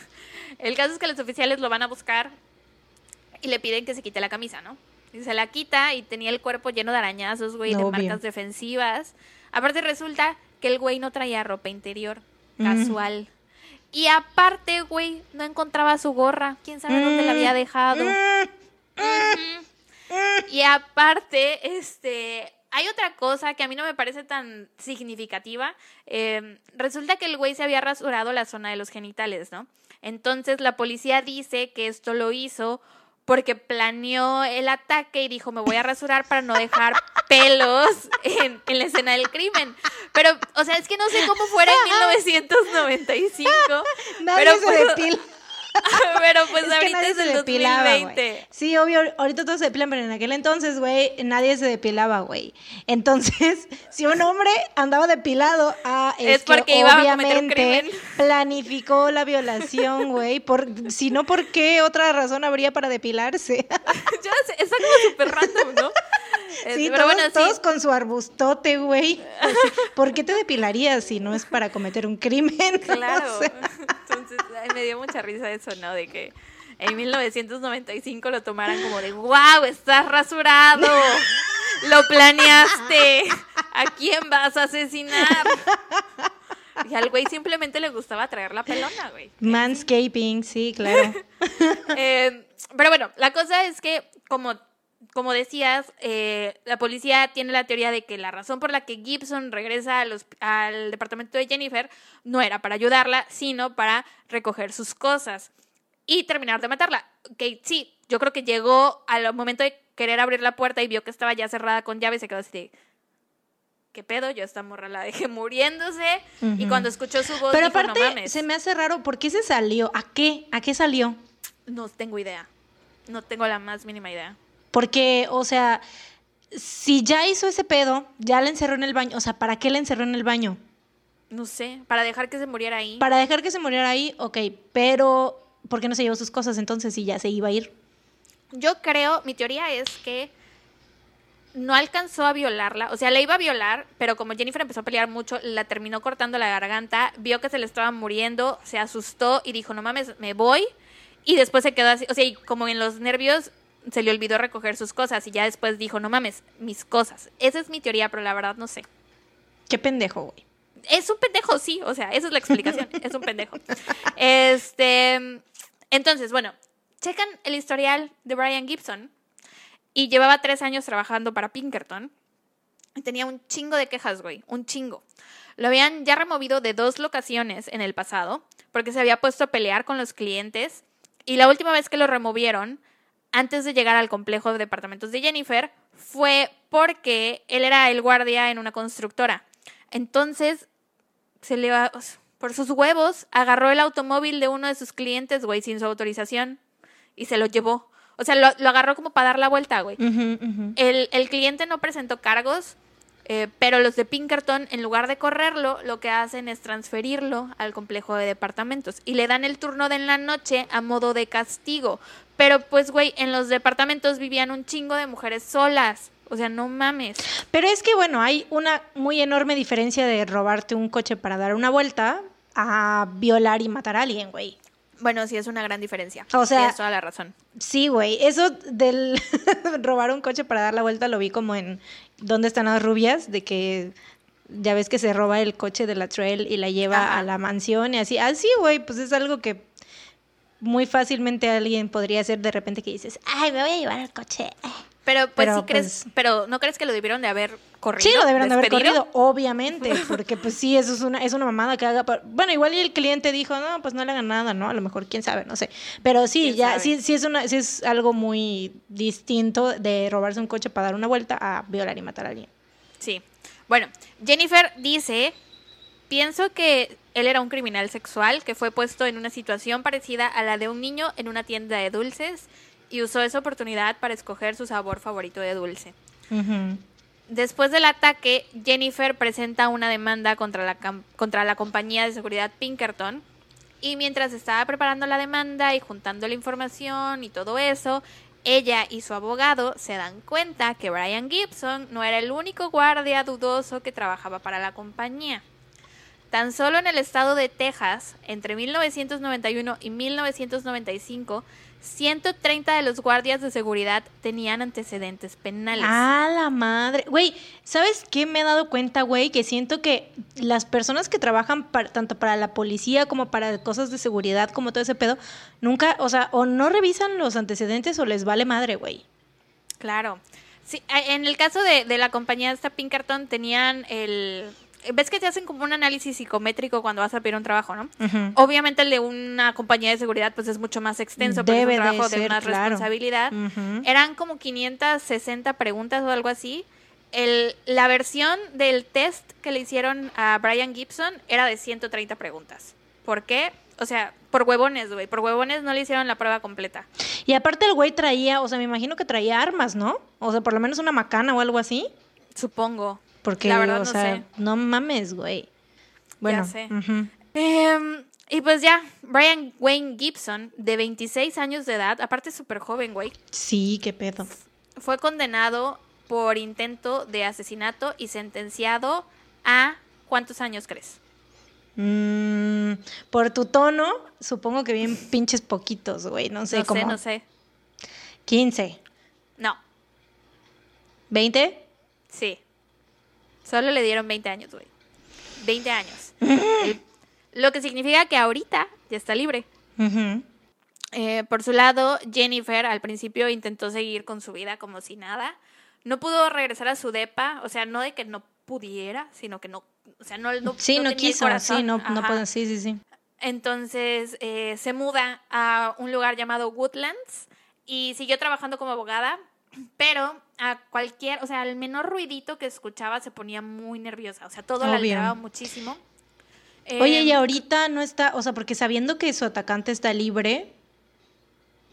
El caso es que los oficiales lo van a buscar y le piden que se quite la camisa, ¿no? Y se la quita y tenía el cuerpo lleno de arañazos, güey, de Obvio. marcas defensivas. Aparte resulta que el güey no traía ropa interior, Mm. casual. Y aparte, güey, no encontraba su gorra. ¿Quién sabe dónde la había dejado? Y aparte, este, hay otra cosa que a mí no me parece tan significativa. Eh, resulta que el güey se había rasurado la zona de los genitales, ¿no? Entonces la policía dice que esto lo hizo porque planeó el ataque y dijo, me voy a rasurar para no dejar pelos en, en la escena del crimen. Pero, o sea, es que no sé cómo fuera en 1995. Nadie pero se. pero pues Es que ahorita nadie es se depilaba, 2020. güey. Sí, obvio, ahorita todos se depilan, pero en aquel entonces, güey, nadie se depilaba, güey. Entonces, si un hombre andaba depilado, ah, es, Es que porque a un obviamente planificó la violación, güey. Por, si no, ¿por qué otra razón habría para depilarse? Ya sé, está como súper random, ¿no? Este, Sí, todos, bueno, sí. todos con su arbustote, güey. ¿Por qué te depilarías si no es para cometer un crimen? Claro. O sea, Entonces, ay, me dio mucha risa eso, ¿no? De que en 1995 lo tomaran como de, wow, estás rasurado. Lo planeaste. ¿A quién vas a asesinar? Y al güey simplemente le gustaba traer la pelona, güey. manscaping, sí, claro. Eh, pero bueno, la cosa es que, como, como decías, eh, la policía tiene la teoría de que la razón por la que Gibson regresa al, hosp- al departamento de Jennifer no era para ayudarla, sino para recoger sus cosas y terminar de matarla. Que sí, yo creo que llegó al momento de querer abrir la puerta y vio que estaba ya cerrada con llave y se quedó así de... ¿Qué pedo? Yo a esta morra la dejé muriéndose. Y cuando escuchó su voz, Pero dijo, aparte, no mames. se me hace raro, ¿por qué se salió? ¿A qué? ¿A qué salió? No tengo idea. No tengo la más mínima idea. Porque, o sea, si ya hizo ese pedo, ya la encerró en el baño. O sea, ¿para qué la encerró en el baño? No sé, para dejar que se muriera ahí. Para dejar que se muriera ahí, ok, pero ¿por qué no se llevó sus cosas entonces si ya se iba a ir? Yo creo, mi teoría es que no alcanzó a violarla, o sea, la iba a violar, pero como Jennifer empezó a pelear mucho, la terminó cortando la garganta, vio que se le estaba muriendo, se asustó y dijo, no mames, me voy. Y después se quedó así, o sea, y como en los nervios se le olvidó recoger sus cosas y ya después dijo, no mames, mis cosas. Esa es mi teoría, pero la verdad no sé. Qué pendejo, güey. Es un pendejo, sí, o sea, esa es la explicación, es un pendejo. Este, entonces, bueno, checan el historial de Brian Gibson y llevaba tres años trabajando para Pinkerton y tenía un chingo de quejas, güey, un chingo. Lo habían ya removido de dos locaciones en el pasado porque se había puesto a pelear con los clientes y la última vez que lo removieron, antes de llegar al complejo de departamentos de Jennifer, fue porque él era el guardia en una constructora. Entonces, se le va, por sus huevos, agarró el automóvil de uno de sus clientes, güey, sin su autorización y se lo llevó. O sea, lo, lo agarró como para dar la vuelta, güey. El cliente no presentó cargos, eh, pero los de Pinkerton, en lugar de correrlo, lo que hacen es transferirlo al complejo de departamentos y le dan el turno de en la noche a modo de castigo. Pero pues, güey, en los departamentos vivían un chingo de mujeres solas. O sea, no mames. Pero es que, bueno, hay una muy enorme diferencia de robarte un coche para dar una vuelta a violar y matar a alguien, güey. Bueno, sí, es una gran diferencia. O sea- Tienes toda la razón. Sí, güey. Eso del robar un coche para dar la vuelta lo vi como en ¿Dónde están las rubias? De que ya ves que se roba el coche de la trail y la lleva Ajá. a la mansión y así. Así, güey, pues es algo que muy fácilmente alguien podría hacer de repente que dices, ay, me voy a llevar el coche. Pero pues Pero, sí crees, pues- pero ¿no crees que lo debieron de haber corrido? Sí, lo deberían de haber corrido, obviamente, porque pues sí, eso es una, es una mamada que haga. pa- Bueno, igual y el cliente dijo, no, pues no le hagan nada, ¿no? A lo mejor, quién sabe, no sé. Pero sí, ¿Quién ya, sabe? sí, sí es una, sí es algo muy distinto de robarse un coche para dar una vuelta a violar y matar a alguien. Sí. Bueno, Jennifer dice, pienso que él era un criminal sexual que fue puesto en una situación parecida a la de un niño en una tienda de dulces y usó esa oportunidad para escoger su sabor favorito de dulce. Después del ataque, Jennifer presenta una demanda contra la, contra la compañía de seguridad Pinkerton Y mientras estaba preparando la demanda y juntando la información y todo eso, ella y su abogado se dan cuenta que Brian Gibson no era el único guardia dudoso que trabajaba para la compañía. Tan solo en el estado de Texas, entre 1991 y 1995, 130 de los guardias de seguridad tenían antecedentes penales. Ah, la madre. Güey, ¿sabes qué me he dado cuenta, güey? Que siento que las personas que trabajan tanto para la policía como para cosas de seguridad, como todo ese pedo, nunca, o sea, o no revisan los antecedentes o les vale madre, güey. Claro. Sí, en el caso de, de la compañía esta Pinkerton tenían el ves que te hacen como un análisis psicométrico cuando vas a pedir un trabajo, ¿no? Obviamente el de una compañía de seguridad pues es mucho más extenso, pero es un trabajo de, más responsabilidad. Eran como 560 preguntas o algo así. El, la versión del test que le hicieron a Brian Gibson era de 130 preguntas. ¿Por qué? O sea, por huevones, güey. Por huevones no le hicieron la prueba completa. Y aparte el güey traía, o sea, me imagino que traía armas, ¿no? O sea, por lo menos una macana o algo así. Supongo. Porque, la verdad, o no sea, sé. no mames, güey. Bueno. Ya sé. Em, y pues ya, Brian Wayne Gibson, de 26 años de edad, aparte súper joven, güey. Sí, qué pedo. Fue condenado por intento de asesinato y sentenciado a ¿cuántos años crees? Mm, por tu tono, supongo que bien pinches poquitos, güey. No sé no cómo. Sé, no sé. 15. No. ¿20? Sí. Solo le dieron 20 años, güey. 20 años. lo que significa que ahorita ya está libre. Eh, por su lado, Jennifer al principio intentó seguir con su vida como si nada. No pudo regresar a su depa, o sea, no de que no pudiera, sino que no, o sea, no, no Sí, no, quiso, sí, no, no puede, sí, sí, sí. Entonces eh, se muda a un lugar llamado Woodlands y siguió trabajando como abogada, pero a cualquier, o sea, al menor ruidito que escuchaba se ponía muy nerviosa, o sea, todo la alteraba muchísimo. Oye, y em, ahorita no está, o sea, porque sabiendo que su atacante está libre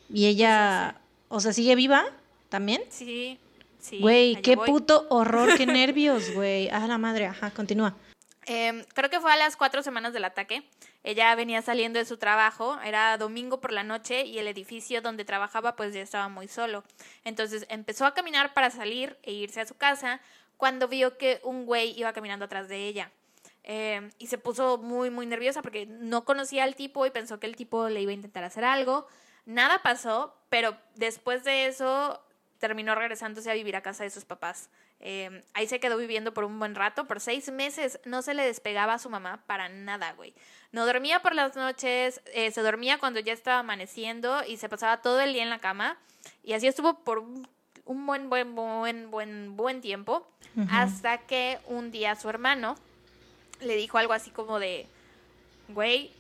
y ella, o sea, sigue viva también. Sí, sí. Güey, qué puto horror, qué nervios, güey. Ah, la madre, ajá, continúa. Em, creo que fue a las cuatro semanas del ataque. Ella venía saliendo de su trabajo, era domingo por la noche y el edificio donde trabajaba pues ya estaba muy solo. Entonces empezó a caminar para salir e irse a su casa cuando vio que un güey iba caminando atrás de ella. Em, y se puso muy, muy nerviosa porque no conocía al tipo y pensó que el tipo le iba a intentar hacer algo. Nada pasó, pero después de eso terminó regresándose a vivir a casa de sus papás. Em, ahí se quedó viviendo por un buen rato, por seis meses no se le despegaba a su mamá para nada, güey. No dormía por las noches, eh, se dormía cuando ya estaba amaneciendo y se pasaba todo el día en la cama. Y así estuvo por un, buen, buen, buen, buen, buen tiempo, hasta que un día su hermano le dijo algo así como de, güey,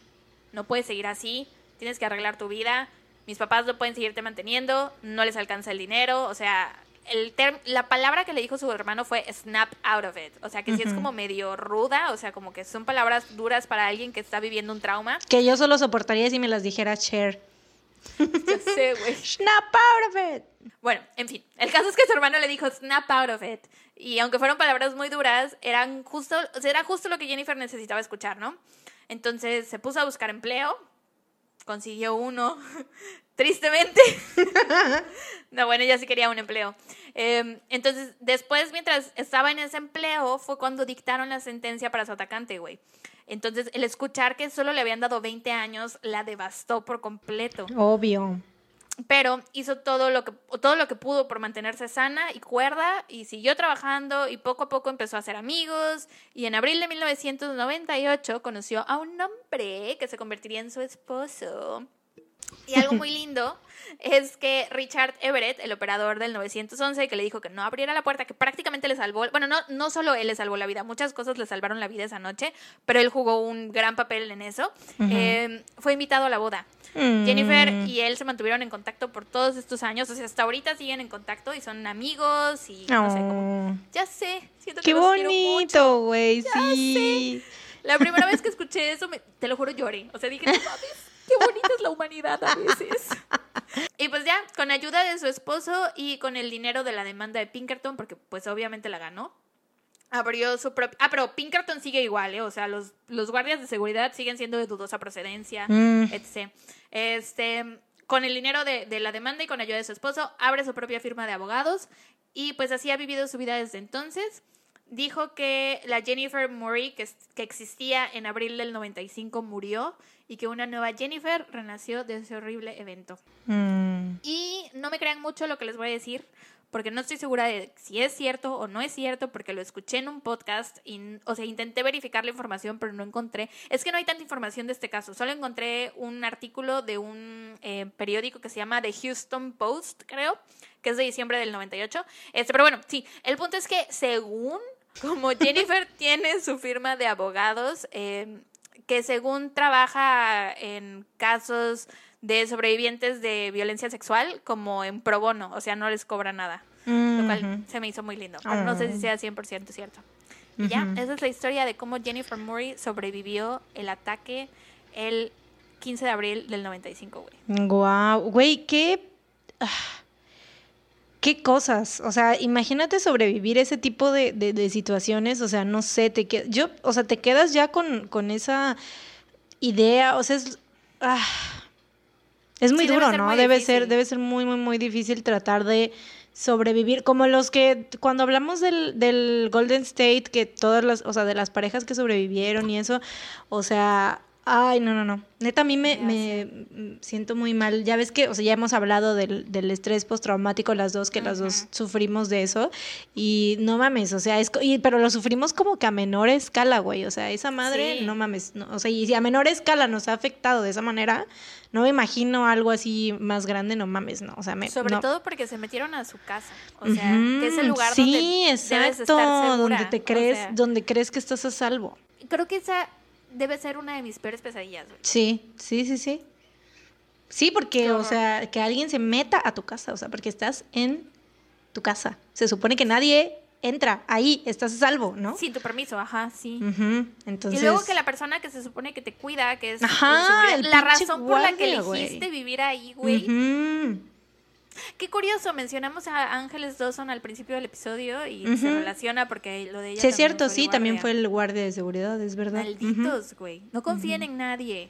no puedes seguir así, tienes que arreglar tu vida, mis papás no pueden seguirte manteniendo, no les alcanza el dinero, o sea, el la palabra que le dijo su hermano fue snap out of it. O sea, que sí es como medio ruda, o sea, como que son palabras duras para alguien que está viviendo un trauma. Que yo solo soportaría si me las dijera Cher. Ya sé, güey. snap out of it. Bueno, en fin, el caso es que su hermano le dijo snap out of it. Y aunque fueron palabras muy duras, eran justo, o sea, era justo lo que Jennifer necesitaba escuchar, ¿no? Entonces se puso a buscar empleo, consiguió uno, tristemente. no, bueno, ella sí quería un empleo. Em, entonces, después, mientras estaba en ese empleo, fue cuando dictaron la sentencia para su atacante, güey. Entonces, el escuchar que solo le habían dado 20 años la devastó por completo. Obvio. Pero hizo todo lo que todo lo que pudo por mantenerse sana y cuerda y siguió trabajando y poco a poco empezó a hacer amigos y en abril de 1998 conoció a un hombre que se convertiría en su esposo. Y algo muy lindo es que Richard Everett, el operador del 911, que le dijo que no abriera la puerta, que prácticamente le salvó, bueno, no, no solo él le salvó la vida, muchas cosas le salvaron la vida esa noche, pero él jugó un gran papel en eso, em, fue invitado a la boda. Mm. Jennifer y él se mantuvieron en contacto por todos estos años, o sea, hasta ahorita siguen en contacto y son amigos y no sé, cómo, oh. ya sé, siento que Qué bonito, güey, sí. La primera vez que escuché eso, te lo juro, lloré. O sea, dije, no mames, qué bonita es la humanidad a veces. Y pues ya, con ayuda de su esposo y con el dinero de la demanda de Pinkerton, porque pues obviamente la ganó, abrió su propio... Ah, pero Pinkerton sigue igual, ¿eh? O sea, los, los guardias de seguridad siguen siendo de dudosa procedencia, Mm. etc. Este, con el dinero de, de la demanda y con ayuda de su esposo, abre su propia firma de abogados y pues así ha vivido su vida desde entonces. Dijo que la Jennifer Murray que, que existía en abril del 95 murió y que una nueva Jennifer renació de ese horrible evento. Mm. Y no me crean mucho lo que les voy a decir, porque no estoy segura de si es cierto o no es cierto, porque lo escuché en un podcast, y, o sea, intenté verificar la información, pero no encontré. Es que no hay tanta información de este caso, solo encontré un artículo de un eh, periódico que se llama The Houston Post, creo, que es de diciembre del 98. Este, pero bueno, sí, el punto es que según, como Jennifer tiene su firma de abogados, eh, que según trabaja en casos de sobrevivientes de violencia sexual como en pro bono, o sea, no les cobra nada, lo cual Ujú. se me hizo muy lindo, pero no sé si Oh. sea 100% cierto. Y ya, esa es la historia de cómo Jennifer Murray sobrevivió el ataque el 15 de abril del 95, güey. Guau, güey, qué. ah, qué cosas. O sea, imagínate sobrevivir ese tipo de, de- de situaciones. O sea, no sé, te yo, o sea, te quedas ya con, con esa idea. O sea, es. ah, es muy Sí, duro, ¿no? muy debe difícil. ser, debe ser muy, muy, muy difícil tratar de sobrevivir. Como los que, cuando hablamos del, del Golden State, que todas las, o sea, de las parejas que sobrevivieron y eso, o sea, ay, no, no, no. Neta, a mí me, me siento muy mal. Ya ves que, o sea, ya hemos hablado del, del estrés postraumático las dos, que las dos sufrimos de eso. Y no mames, o sea, es, y, pero lo sufrimos como que a menor escala, güey. O sea, esa madre, Sí. no mames. no, o sea, y si a menor escala nos ha afectado de esa manera, no me imagino algo así más grande, no mames, no. O sea, me, Sobre no. todo porque se metieron a su casa, o sea, que es el lugar sí, donde debes exacto, estar segura. donde te o crees, sea, donde crees que estás a salvo. creo que esa debe ser una de mis peores pesadillas, güey. Sí, sí, sí, sí. Sí, porque, o sea, que alguien se meta a tu casa, o sea, porque estás en tu casa. Se supone que nadie entra ahí, estás a salvo, ¿no? Sin tu permiso, ajá, sí. Ujú, Entonces. Y luego que la persona que se supone que te cuida, que es Ajá, el la razón por la que elegiste vivir ahí, güey. Ujú. Qué curioso, mencionamos a Ángeles Dawson al principio del episodio y se relaciona porque lo de ella Sí, es cierto, fue sí, también fue el guardia de seguridad, es verdad. Malditos, güey. No confíen en nadie.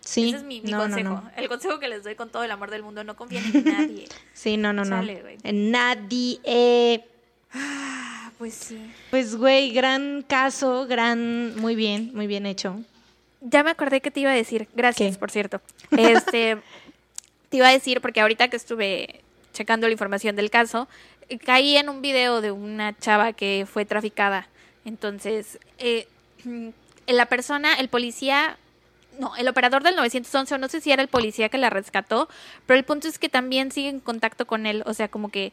Sí, Ese es mi, mi no, no, consejo. no. El consejo que les doy con todo el amor del mundo, no confíen en nadie. Sí, no, no, no. Chale, güey. En Nadie. eh, Ah, pues sí. Pues, güey, gran caso, gran, muy bien, muy bien hecho. Ya me acordé que te iba a decir. Gracias, ¿Qué? por cierto. Este, te iba a decir porque ahorita que estuve checando la información del caso, caí en un video de una chava que fue traficada. Entonces, eh, la persona, el policía, no, el operador del 911, o no sé si era el policía que la rescató, pero el punto es que también sigue en contacto con él. O sea, como que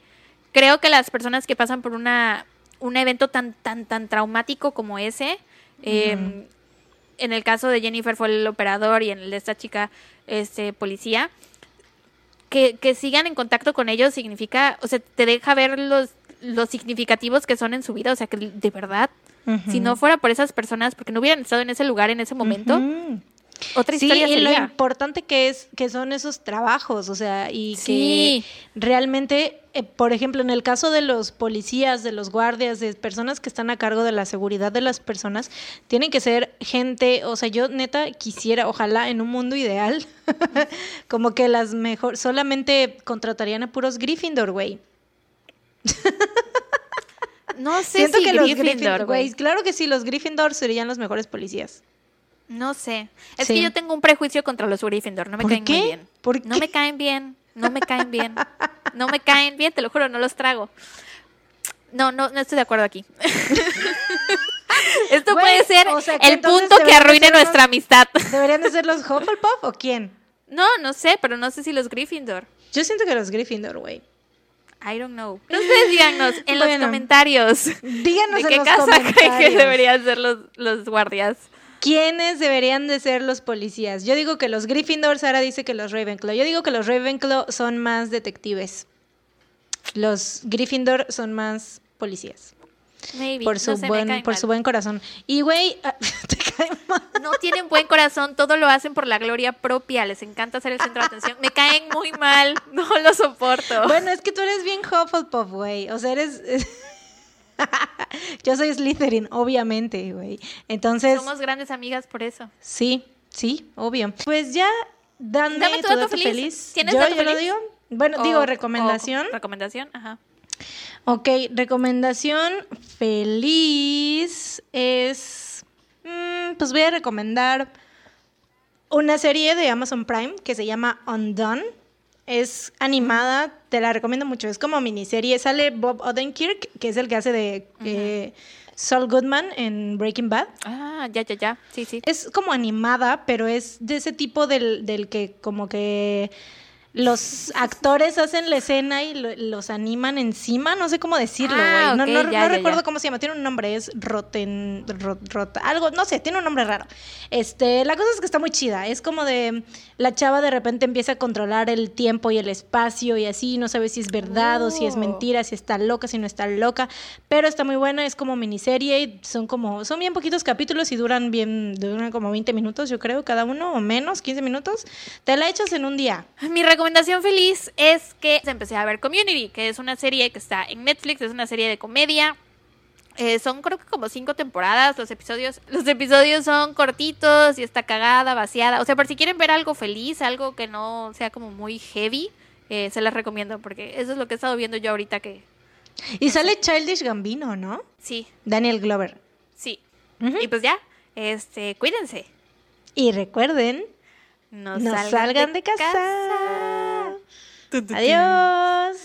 creo que las personas que pasan por una un evento tan tan tan traumático como ese eh, en el caso de Jennifer fue el operador y en el de esta chica este policía que, que sigan en contacto con ellos significa o sea te deja ver los los significativos que son en su vida o sea que de verdad si no fuera por esas personas porque no hubieran estado en ese lugar en ese momento otra Sí, historia y lo sería. importante que es que son esos trabajos, o sea, y Sí. que realmente, eh, por ejemplo, en el caso de los policías, de los guardias, de personas que están a cargo de la seguridad de las personas, tienen que ser gente, o sea, yo neta quisiera, ojalá en un mundo ideal, como que las mejor, solamente contratarían a puros Gryffindor, güey. no sé Siento si que los Gryffindor, güey güey, claro que sí, los Gryffindor serían los mejores policías. no sé es Sí. que yo tengo un prejuicio contra los Gryffindor no me ¿Por caen qué? muy bien ¿Por No qué? me caen bien, no me caen bien. No me caen bien, te lo juro, no los trago. No, no, no estoy de acuerdo aquí. Esto Güey, puede ser o sea, que el entonces punto que deberían arruine ser los- nuestra amistad. ¿Deberían de ser los Hufflepuff o quién? No, no sé, pero no sé si los Gryffindor. Yo siento que los Gryffindor, güey. I don't know. Ustedes díganos en los comentarios Díganos de en qué los casa creen que deberían ser los, los guardias. ¿Quiénes deberían de ser los policías? Yo digo que los Gryffindor, Sara dice que los Ravenclaw. Yo digo que los Ravenclaw son más detectives. Los Gryffindor son más policías. Maybe. Por su no buen, caen por mal. su buen corazón. Y güey, te cae mal. No tienen buen corazón, todo lo hacen por la gloria propia, les encanta ser el centro de atención. Me caen muy mal, no lo soporto. Bueno, es que tú eres bien Hufflepuff, güey. O sea, eres. Yo soy Slytherin, obviamente, güey. Entonces. Somos grandes amigas por eso. Sí, sí, obvio. Pues ya, dame, Dame tu tu dato, dato feliz. feliz. ¿Tienes yo, dato yo lo feliz? digo. Bueno, O- digo o- recomendación. recomendación, ajá. Ok, recomendación feliz es. mm, pues voy a recomendar una serie de Amazon Prime que se llama Undone. Es animada, te la recomiendo mucho. Es como miniserie. Sale Bob Odenkirk, que es el que hace de eh, Saul Goodman en Breaking Bad. Ah, ya, ya, ya. Sí, sí. Es como animada, pero es de ese tipo del, del que como que los actores hacen la escena y lo- los animan encima, no sé cómo decirlo, güey. Ah, no ok, no- ya, no ya, recuerdo ya. cómo se llama, tiene un nombre, es Roten, Rot- Rot- algo, no sé, tiene un nombre raro. Este, la cosa es que está muy chida, es como de la chava de repente empieza a controlar el tiempo y el espacio y así, no sabe si es verdad o si es Oh. mentira, si está loca, si no está loca, pero está muy buena, es como miniserie, y son como, son bien poquitos capítulos y duran bien, duran como 20 minutos, yo creo, cada uno o menos, 15 minutos. Te la echas en un día. Mi recomendación feliz es que empecé a ver Community, que es una serie que está en Netflix, es una serie de comedia. Eh, son creo que como cinco temporadas los episodios. Los episodios son cortitos y está cagada, vaciada. O sea, por si quieren ver algo feliz, algo que no sea como muy heavy, eh, se las recomiendo porque eso es lo que he estado viendo yo ahorita que Y sale Childish Gambino, ¿no? sí, Daniel Glover. sí. Ujú. Y pues ya, este, cuídense. Y recuerden, no, salgan, de casa. Adiós.